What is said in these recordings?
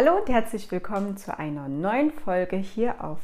Hallo und herzlich willkommen zu einer neuen Folge hier auf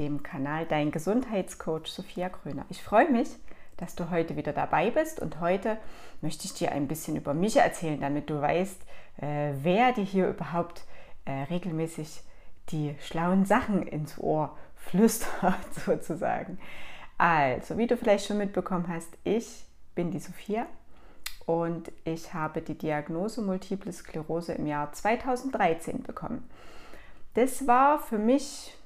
dem Kanal Dein Gesundheitscoach Sophia Kröner. Ich freue mich, dass du heute wieder dabei bist und heute möchte ich dir ein bisschen über mich erzählen, damit du weißt, äh, wer dir hier überhaupt äh, regelmäßig die schlauen Sachen ins Ohr flüstert sozusagen. Also, wie du vielleicht schon mitbekommen hast, ich bin die Sophia und ich habe die Diagnose Multiple Sklerose im Jahr 2013 bekommen. Das war für mich,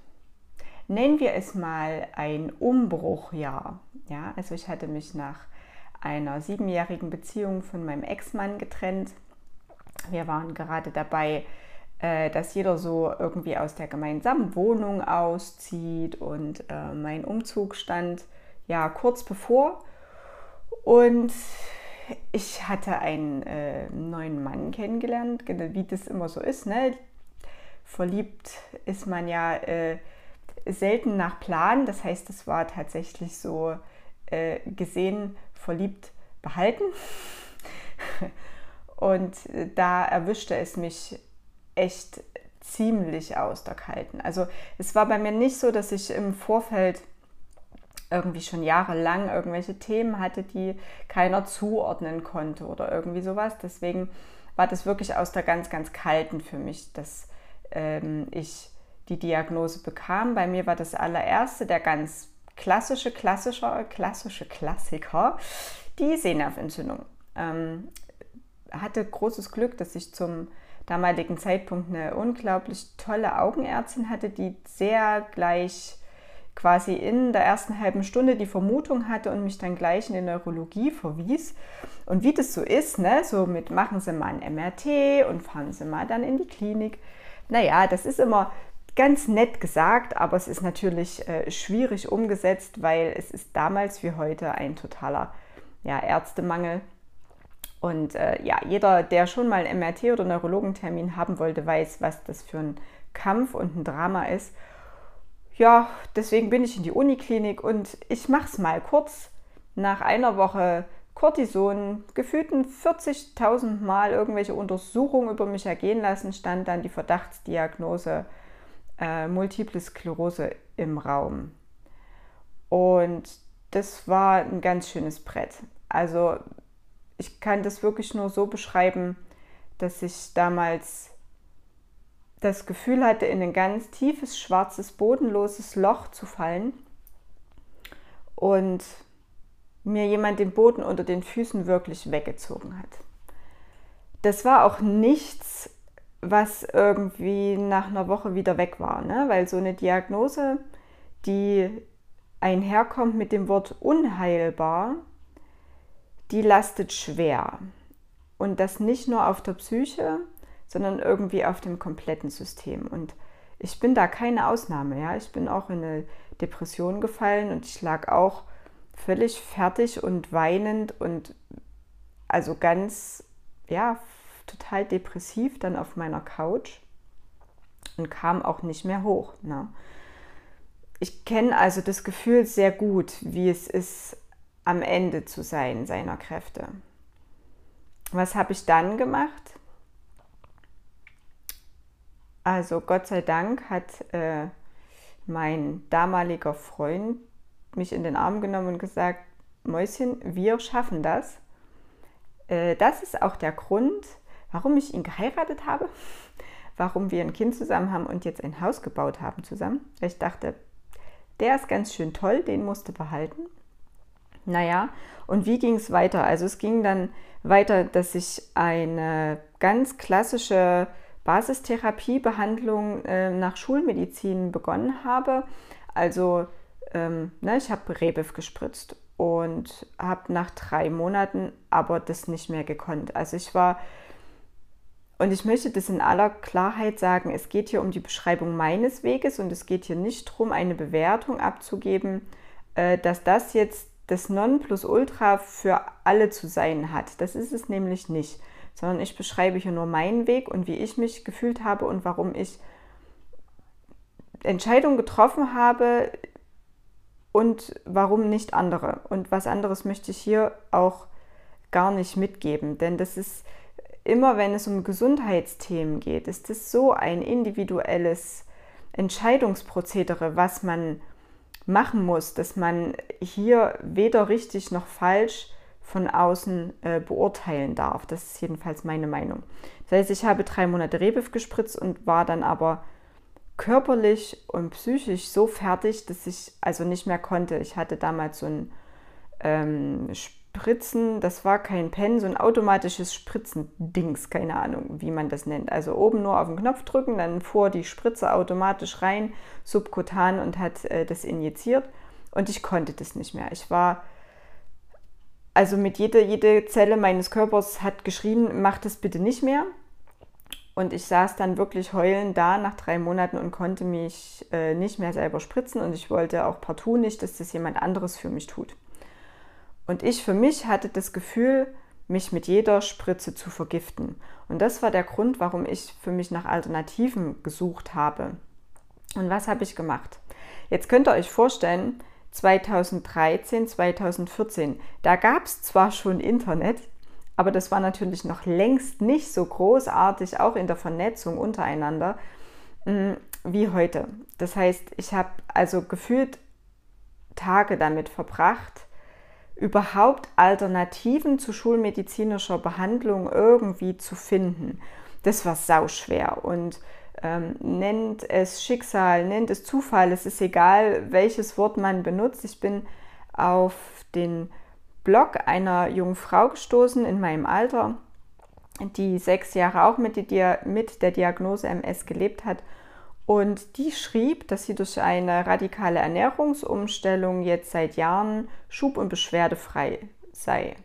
nennen wir es mal, ein Umbruchjahr. Ja, also ich hatte mich nach einer siebenjährigen Beziehung von meinem Ex-Mann getrennt. Wir waren gerade dabei, äh, dass jeder so irgendwie aus der gemeinsamen Wohnung auszieht und äh, mein Umzug stand ja kurz bevor. Und ich hatte einen äh, neuen Mann kennengelernt, wie das immer so ist. Ne? Verliebt ist man ja äh, selten nach Plan. Das heißt, es war tatsächlich so äh, gesehen, verliebt behalten. Und äh, da erwischte es mich echt ziemlich aus der Kalten. Also es war bei mir nicht so, dass ich im Vorfeld irgendwie schon jahrelang irgendwelche Themen hatte, die keiner zuordnen konnte oder irgendwie sowas. Deswegen war das wirklich aus der ganz, ganz kalten für mich, dass ähm, ich die Diagnose bekam. Bei mir war das allererste, der ganz klassische, klassische, klassische Klassiker, die Sehnerventzündung. Ähm, hatte großes Glück, dass ich zum damaligen Zeitpunkt eine unglaublich tolle Augenärztin hatte, die sehr gleich quasi in der ersten halben Stunde die Vermutung hatte und mich dann gleich in die Neurologie verwies. Und wie das so ist, ne, so mit machen Sie mal ein MRT und fahren Sie mal dann in die Klinik. Naja, das ist immer ganz nett gesagt, aber es ist natürlich äh, schwierig umgesetzt, weil es ist damals wie heute ein totaler ja, Ärztemangel. Und äh, ja, jeder, der schon mal einen MRT oder Neurologentermin haben wollte, weiß, was das für ein Kampf und ein Drama ist ja, deswegen bin ich in die Uniklinik und ich mache es mal kurz. Nach einer Woche Cortison, gefühlten 40.000 Mal irgendwelche Untersuchungen über mich ergehen lassen, stand dann die Verdachtsdiagnose äh, Multiple Sklerose im Raum. Und das war ein ganz schönes Brett. Also ich kann das wirklich nur so beschreiben, dass ich damals das Gefühl hatte, in ein ganz tiefes, schwarzes, bodenloses Loch zu fallen und mir jemand den Boden unter den Füßen wirklich weggezogen hat. Das war auch nichts, was irgendwie nach einer Woche wieder weg war, ne? weil so eine Diagnose, die einherkommt mit dem Wort unheilbar, die lastet schwer. Und das nicht nur auf der Psyche, sondern irgendwie auf dem kompletten System. Und ich bin da keine Ausnahme. Ja? Ich bin auch in eine Depression gefallen und ich lag auch völlig fertig und weinend und also ganz, ja, total depressiv dann auf meiner Couch und kam auch nicht mehr hoch. Ne? Ich kenne also das Gefühl sehr gut, wie es ist, am Ende zu sein seiner Kräfte. Was habe ich dann gemacht? Also Gott sei Dank hat äh, mein damaliger Freund mich in den Arm genommen und gesagt, Mäuschen, wir schaffen das. Äh, das ist auch der Grund, warum ich ihn geheiratet habe, warum wir ein Kind zusammen haben und jetzt ein Haus gebaut haben zusammen. Ich dachte, der ist ganz schön toll, den musste behalten. Naja, und wie ging es weiter? Also es ging dann weiter, dass ich eine ganz klassische Basistherapiebehandlung äh, nach Schulmedizin begonnen habe. Also ähm, ne, ich habe Rebif gespritzt und habe nach drei Monaten aber das nicht mehr gekonnt. Also ich war, und ich möchte das in aller Klarheit sagen, es geht hier um die Beschreibung meines Weges und es geht hier nicht darum, eine Bewertung abzugeben, äh, dass das jetzt das Nonplusultra für alle zu sein hat. Das ist es nämlich nicht sondern ich beschreibe hier nur meinen Weg und wie ich mich gefühlt habe und warum ich Entscheidungen getroffen habe und warum nicht andere. Und was anderes möchte ich hier auch gar nicht mitgeben, denn das ist immer wenn es um Gesundheitsthemen geht, ist es so ein individuelles Entscheidungsprozedere, was man machen muss, dass man hier weder richtig noch falsch von außen äh, beurteilen darf. Das ist jedenfalls meine Meinung. Das heißt, ich habe drei Monate Rebif gespritzt und war dann aber körperlich und psychisch so fertig, dass ich also nicht mehr konnte. Ich hatte damals so ein ähm, Spritzen, das war kein Pen, so ein automatisches Spritzendings, keine Ahnung, wie man das nennt. Also oben nur auf den Knopf drücken, dann fuhr die Spritze automatisch rein, subkutan und hat äh, das injiziert. Und ich konnte das nicht mehr. Ich war, also mit jeder, jede Zelle meines Körpers hat geschrien, mach das bitte nicht mehr. Und ich saß dann wirklich heulend da nach drei Monaten und konnte mich äh, nicht mehr selber spritzen. Und ich wollte auch partout nicht, dass das jemand anderes für mich tut. Und ich für mich hatte das Gefühl, mich mit jeder Spritze zu vergiften. Und das war der Grund, warum ich für mich nach Alternativen gesucht habe. Und was habe ich gemacht? Jetzt könnt ihr euch vorstellen, 2013, 2014, da gab es zwar schon Internet, aber das war natürlich noch längst nicht so großartig, auch in der Vernetzung untereinander, mm, wie heute. Das heißt, ich habe also gefühlt Tage damit verbracht, überhaupt Alternativen zu schulmedizinischer Behandlung irgendwie zu finden. Das war sauschwer und ähm, nennt es Schicksal, nennt es Zufall, es ist egal, welches Wort man benutzt. Ich bin auf den Blog einer jungen Frau gestoßen in meinem Alter, die sechs Jahre auch mit, mit der Diagnose MS gelebt hat und die schrieb, dass sie durch eine radikale Ernährungsumstellung jetzt seit Jahren schub- und beschwerdefrei sei.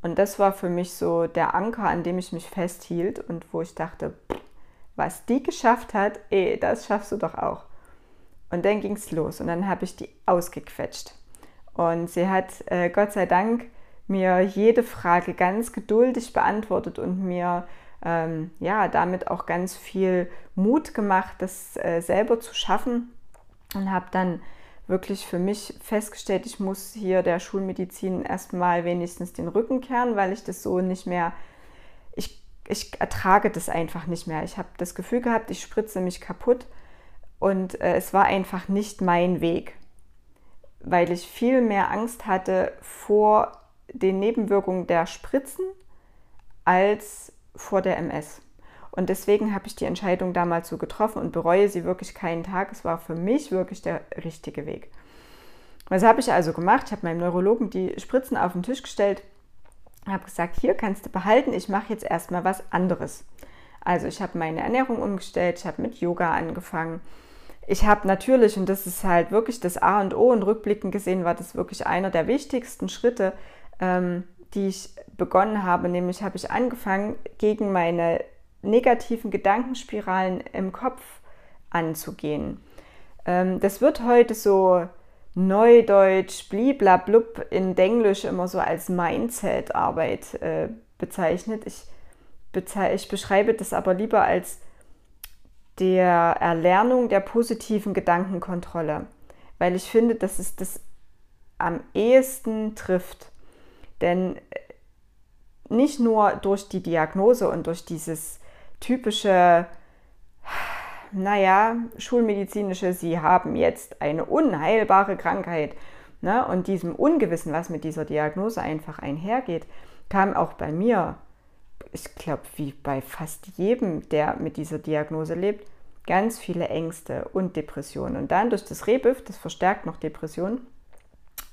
Und das war für mich so der Anker, an dem ich mich festhielt und wo ich dachte, was die geschafft hat, ey, das schaffst du doch auch. Und dann ging es los und dann habe ich die ausgequetscht. Und sie hat, äh, Gott sei Dank, mir jede Frage ganz geduldig beantwortet und mir ähm, ja, damit auch ganz viel Mut gemacht, das äh, selber zu schaffen und habe dann wirklich für mich festgestellt, ich muss hier der Schulmedizin erstmal wenigstens den Rücken kehren, weil ich das so nicht mehr, ich, ertrage das einfach nicht mehr. Ich habe das Gefühl gehabt, ich spritze mich kaputt und äh, es war einfach nicht mein Weg, weil ich viel mehr Angst hatte vor den Nebenwirkungen der Spritzen als vor der MS. Und deswegen habe ich die Entscheidung damals so getroffen und bereue sie wirklich keinen Tag. Es war für mich wirklich der richtige Weg. Was habe ich also gemacht? Ich habe meinem Neurologen die Spritzen auf den Tisch gestellt, habe gesagt, hier kannst du behalten, ich mache jetzt erstmal was anderes. Also ich habe meine Ernährung umgestellt, ich habe mit Yoga angefangen. Ich habe natürlich, und das ist halt wirklich das A und O, und rückblickend gesehen war das wirklich einer der wichtigsten Schritte, ähm, die ich begonnen habe. Nämlich habe ich angefangen, gegen meine negativen Gedankenspiralen im Kopf anzugehen. Ähm, das wird heute so neudeutsch, bliblablub in Denglisch immer so als Mindset-Arbeit äh, bezeichnet. Ich, bezei ich beschreibe das aber lieber als der Erlernung der positiven Gedankenkontrolle, weil ich finde, dass es das am ehesten trifft. Denn äh, nicht nur durch die Diagnose und durch dieses typische, naja, schulmedizinische, Sie haben jetzt eine unheilbare Krankheit ne, und diesem Ungewissen, was mit dieser Diagnose einfach einhergeht, kam auch bei mir, ich glaube, wie bei fast jedem, der mit dieser Diagnose lebt, ganz viele Ängste und Depressionen. Und dann durch das Rebüff, das verstärkt noch Depressionen,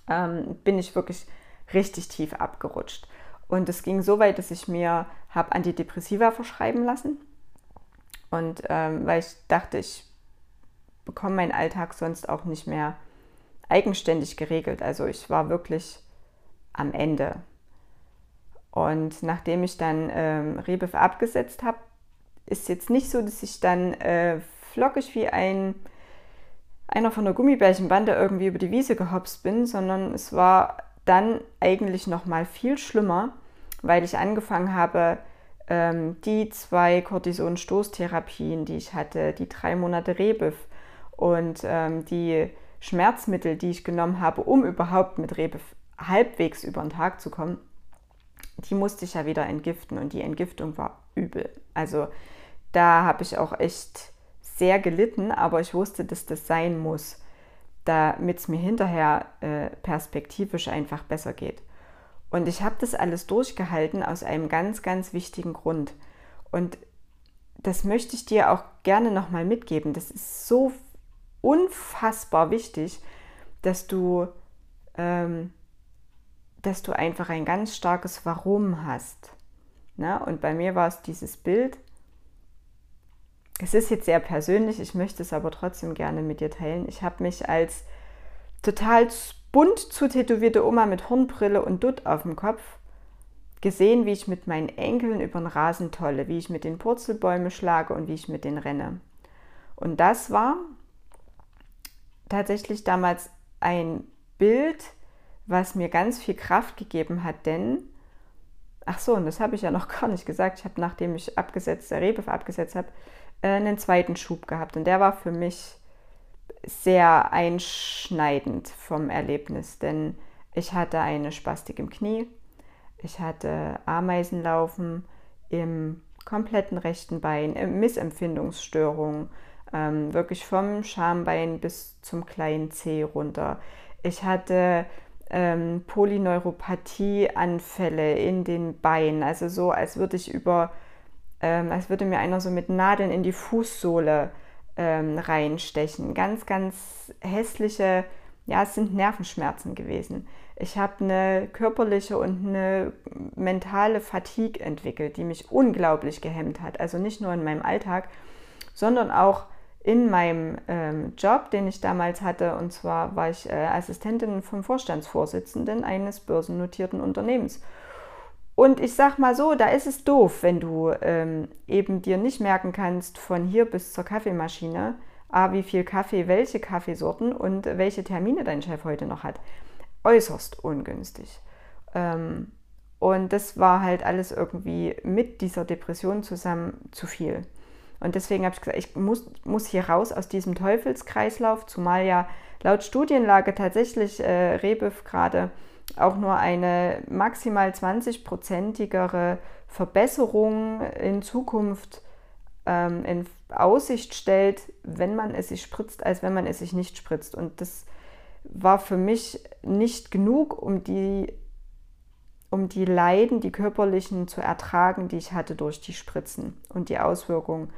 ähm, bin ich wirklich richtig tief abgerutscht. Und es ging so weit, dass ich mir habe Antidepressiva verschreiben lassen. Und ähm, weil ich dachte, ich bekomme meinen Alltag sonst auch nicht mehr eigenständig geregelt. Also ich war wirklich am Ende. Und nachdem ich dann ähm, Rebef abgesetzt habe, ist jetzt nicht so, dass ich dann äh, flockig wie ein einer von der Gummibärchenbande irgendwie über die Wiese gehopst bin, sondern es war dann eigentlich noch mal viel schlimmer, weil ich angefangen habe, ähm, die zwei Cortison-Stoßtherapien, die ich hatte, die drei Monate Rebif und ähm, die Schmerzmittel, die ich genommen habe, um überhaupt mit Rebif halbwegs über den Tag zu kommen, die musste ich ja wieder entgiften und die Entgiftung war übel. Also da habe ich auch echt sehr gelitten, aber ich wusste, dass das sein muss, damit es mir hinterher äh, perspektivisch einfach besser geht. Und ich habe das alles durchgehalten aus einem ganz, ganz wichtigen Grund. Und das möchte ich dir auch gerne nochmal mitgeben. Das ist so unfassbar wichtig, dass du, ähm, dass du einfach ein ganz starkes Warum hast. Na? Und bei mir war es dieses Bild. Es ist jetzt sehr persönlich, ich möchte es aber trotzdem gerne mit dir teilen. Ich habe mich als total bunt zutätowierte Oma mit Hornbrille und Dutt auf dem Kopf gesehen, wie ich mit meinen Enkeln über den Rasen tolle, wie ich mit den Purzelbäume schlage und wie ich mit denen renne. Und das war tatsächlich damals ein Bild, was mir ganz viel Kraft gegeben hat, denn, ach so, und das habe ich ja noch gar nicht gesagt, ich habe, nachdem ich abgesetzt, der Rebev abgesetzt habe, äh, einen zweiten Schub gehabt. Und der war für mich sehr einschneidend vom Erlebnis, denn ich hatte eine Spastik im Knie, ich hatte Ameisenlaufen im kompletten rechten Bein, Missempfindungsstörungen, ähm, wirklich vom Schambein bis zum kleinen Zeh runter. Ich hatte ähm, Polyneuropathie-Anfälle in den Beinen, also so, als würde ich über, ähm, als würde mir einer so mit Nadeln in die Fußsohle ähm, reinstechen. Ganz, ganz hässliche, ja, es sind Nervenschmerzen gewesen. Ich habe eine körperliche und eine mentale Fatigue entwickelt, die mich unglaublich gehemmt hat. Also nicht nur in meinem Alltag, sondern auch in meinem ähm, Job, den ich damals hatte. Und zwar war ich äh, Assistentin vom Vorstandsvorsitzenden eines börsennotierten Unternehmens. Und ich sag mal so, da ist es doof, wenn du ähm, eben dir nicht merken kannst, von hier bis zur Kaffeemaschine, A, wie viel Kaffee, welche Kaffeesorten und welche Termine dein Chef heute noch hat. Äußerst ungünstig. Ähm, und das war halt alles irgendwie mit dieser Depression zusammen zu viel. Und deswegen habe ich gesagt, ich muss, muss hier raus aus diesem Teufelskreislauf, zumal ja laut Studienlage tatsächlich äh, Rebev gerade auch nur eine maximal 20-prozentigere Verbesserung in Zukunft ähm, in Aussicht stellt, wenn man es sich spritzt, als wenn man es sich nicht spritzt. Und das war für mich nicht genug, um die, um die Leiden, die körperlichen zu ertragen, die ich hatte durch die Spritzen und die Auswirkungen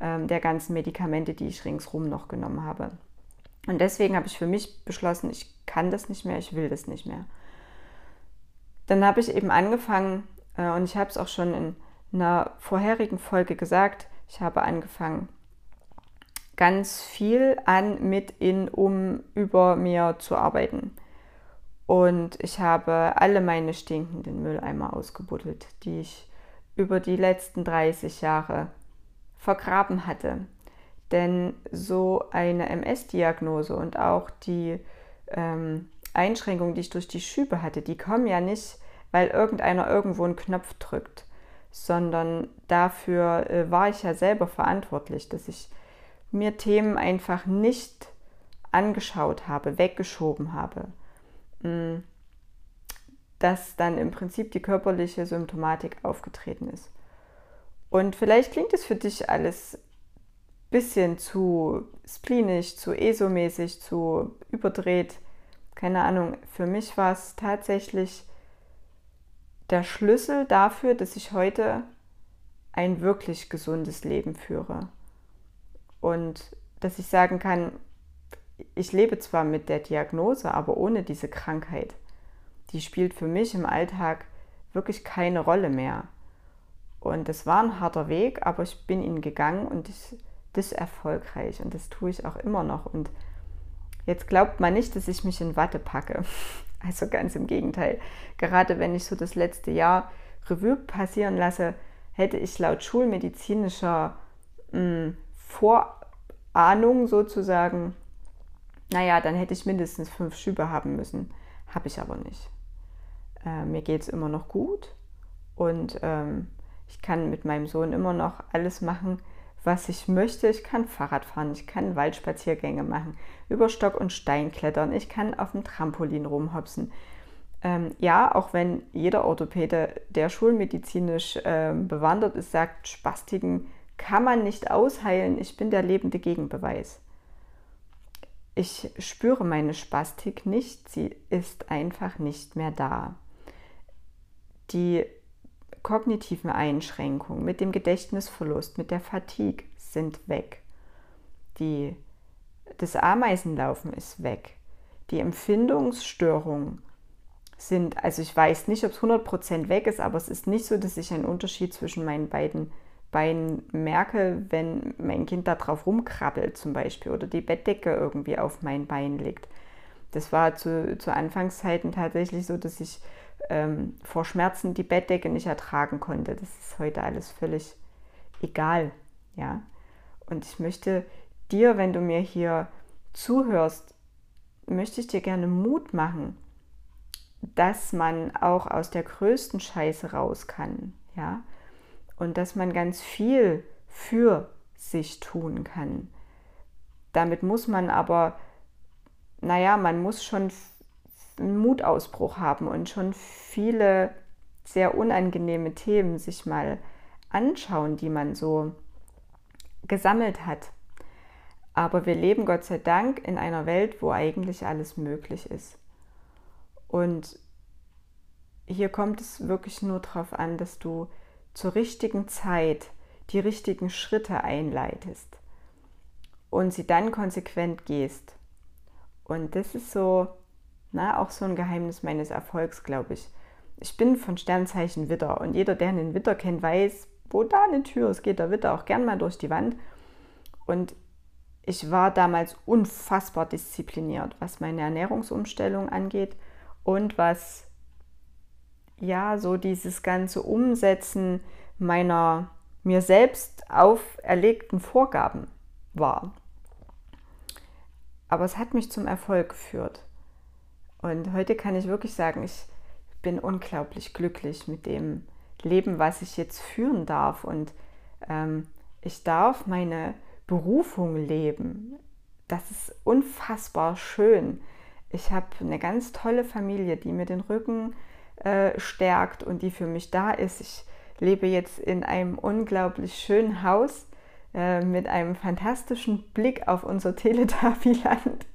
ähm, der ganzen Medikamente, die ich ringsrum noch genommen habe. Und deswegen habe ich für mich beschlossen, ich kann das nicht mehr, ich will das nicht mehr dann habe ich eben angefangen, äh, und ich habe es auch schon in einer vorherigen Folge gesagt, ich habe angefangen, ganz viel an, mit, in, um, über mir zu arbeiten. Und ich habe alle meine stinkenden Mülleimer ausgebuddelt, die ich über die letzten 30 Jahre vergraben hatte. Denn so eine MS-Diagnose und auch die ähm, Einschränkungen, die ich durch die Schübe hatte, die kommen ja nicht, weil irgendeiner irgendwo einen Knopf drückt, sondern dafür äh, war ich ja selber verantwortlich, dass ich mir Themen einfach nicht angeschaut habe, weggeschoben habe. Mm, dass dann im Prinzip die körperliche Symptomatik aufgetreten ist. Und vielleicht klingt es für dich alles bisschen zu splenisch, zu ESO-mäßig, zu überdreht keine Ahnung, für mich war es tatsächlich der Schlüssel dafür, dass ich heute ein wirklich gesundes Leben führe. Und dass ich sagen kann, ich lebe zwar mit der Diagnose, aber ohne diese Krankheit. Die spielt für mich im Alltag wirklich keine Rolle mehr. Und es war ein harter Weg, aber ich bin ihn gegangen und ich, das erfolgreich und das tue ich auch immer noch. Und Jetzt glaubt man nicht, dass ich mich in Watte packe. Also ganz im Gegenteil. Gerade wenn ich so das letzte Jahr Revue passieren lasse, hätte ich laut schulmedizinischer mh, hm, Vorahnung sozusagen, naja, dann hätte ich mindestens fünf Schübe haben müssen. Habe ich aber nicht. Äh, mir geht es immer noch gut und ähm, ich kann mit meinem Sohn immer noch alles machen, was ich möchte. Ich kann Fahrrad fahren, ich kann Waldspaziergänge machen, über Stock und Stein klettern, ich kann auf dem Trampolin rumhopsen. ähm, ja, auch wenn jeder Orthopäde, der schulmedizinisch äh, bewandert ist, sagt, Spastiken kann man nicht ausheilen, ich bin der lebende Gegenbeweis. Ich spüre meine Spastik nicht, sie ist einfach nicht mehr da. Die kognitiven Einschränkungen mit dem Gedächtnisverlust, mit der Fatigue sind weg. Die, das Ameisenlaufen ist weg. Die Empfindungsstörungen sind, also ich weiß nicht, ob es 100% weg ist, aber es ist nicht so, dass ich einen Unterschied zwischen meinen beiden Bein merke, wenn mein Kind da drauf rumkrabbelt zum Beispiel oder die Bettdecke irgendwie auf mein Bein liegt. Das war zu, zu Anfangszeiten tatsächlich so, dass ich ähm, vor Schmerzen die Bettdecke nicht ertragen konnte. Das ist heute alles völlig egal. Ja? Und ich möchte dir, wenn du mir hier zuhörst, möchte ich dir gerne Mut machen, dass man auch aus der größten Scheiße raus kann. Ja? und dass man ganz viel für sich tun kann. Damit muss man aber, naja, man muss schon einen Mutausbruch haben und schon viele sehr unangenehme Themen sich mal anschauen, die man so gesammelt hat. Aber wir leben Gott sei Dank in einer Welt, wo eigentlich alles möglich ist. Und hier kommt es wirklich nur darauf an, dass du zur richtigen Zeit die richtigen Schritte einleitest und sie dann konsequent gehst. Und das ist so, na, auch so ein Geheimnis meines Erfolgs, glaube ich. Ich bin von Sternzeichen Witter und jeder, der einen Witter kennt, weiß, wo da eine Tür ist, geht der Witter auch gern mal durch die Wand. Und ich war damals unfassbar diszipliniert, was meine Ernährungsumstellung angeht und was ja, so dieses ganze Umsetzen meiner mir selbst auferlegten Vorgaben war. Aber es hat mich zum Erfolg geführt. Und heute kann ich wirklich sagen, ich bin unglaublich glücklich mit dem Leben, was ich jetzt führen darf. Und ähm, ich darf meine Berufung leben. Das ist unfassbar schön. Ich habe eine ganz tolle Familie, die mir den Rücken äh, stärkt und die für mich da ist. Ich lebe jetzt in einem unglaublich schönen Haus äh, mit einem fantastischen Blick auf unser Teletabiland.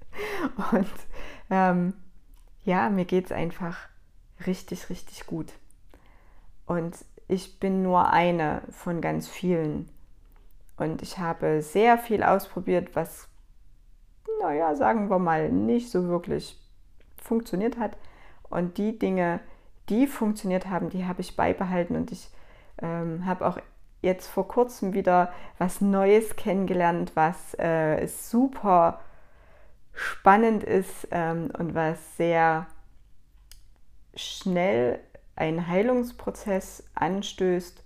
Und ähm, ja, mir geht es einfach richtig, richtig gut. Und ich bin nur eine von ganz vielen. Und ich habe sehr viel ausprobiert, was, naja, sagen wir mal, nicht so wirklich funktioniert hat. Und die Dinge, die funktioniert haben, die habe ich beibehalten und ich ähm, habe auch jetzt vor kurzem wieder was Neues kennengelernt, was äh, super spannend ist ähm, und was sehr schnell einen Heilungsprozess anstößt.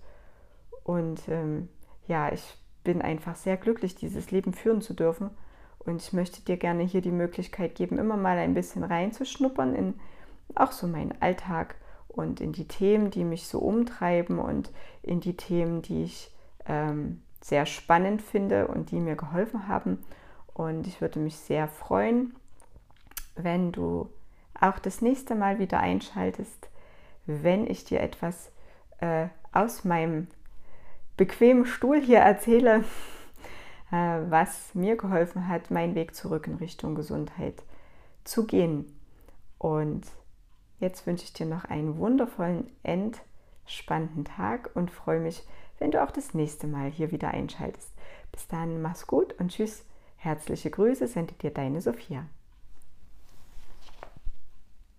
Und ähm, ja, ich bin einfach sehr glücklich, dieses Leben führen zu dürfen. Und ich möchte dir gerne hier die Möglichkeit geben, immer mal ein bisschen reinzuschnuppern in auch so meinen Alltag und in die Themen, die mich so umtreiben und in die Themen, die ich ähm, sehr spannend finde und die mir geholfen haben. Und ich würde mich sehr freuen, wenn du auch das nächste Mal wieder einschaltest, wenn ich dir etwas äh, aus meinem bequemen Stuhl hier erzähle, äh, was mir geholfen hat, meinen Weg zurück in Richtung Gesundheit zu gehen. Und Jetzt wünsche ich dir noch einen wundervollen, entspannten Tag und freue mich, wenn du auch das nächste Mal hier wieder einschaltest. Bis dann, mach's gut und tschüss. Herzliche Grüße sendet dir deine Sophia.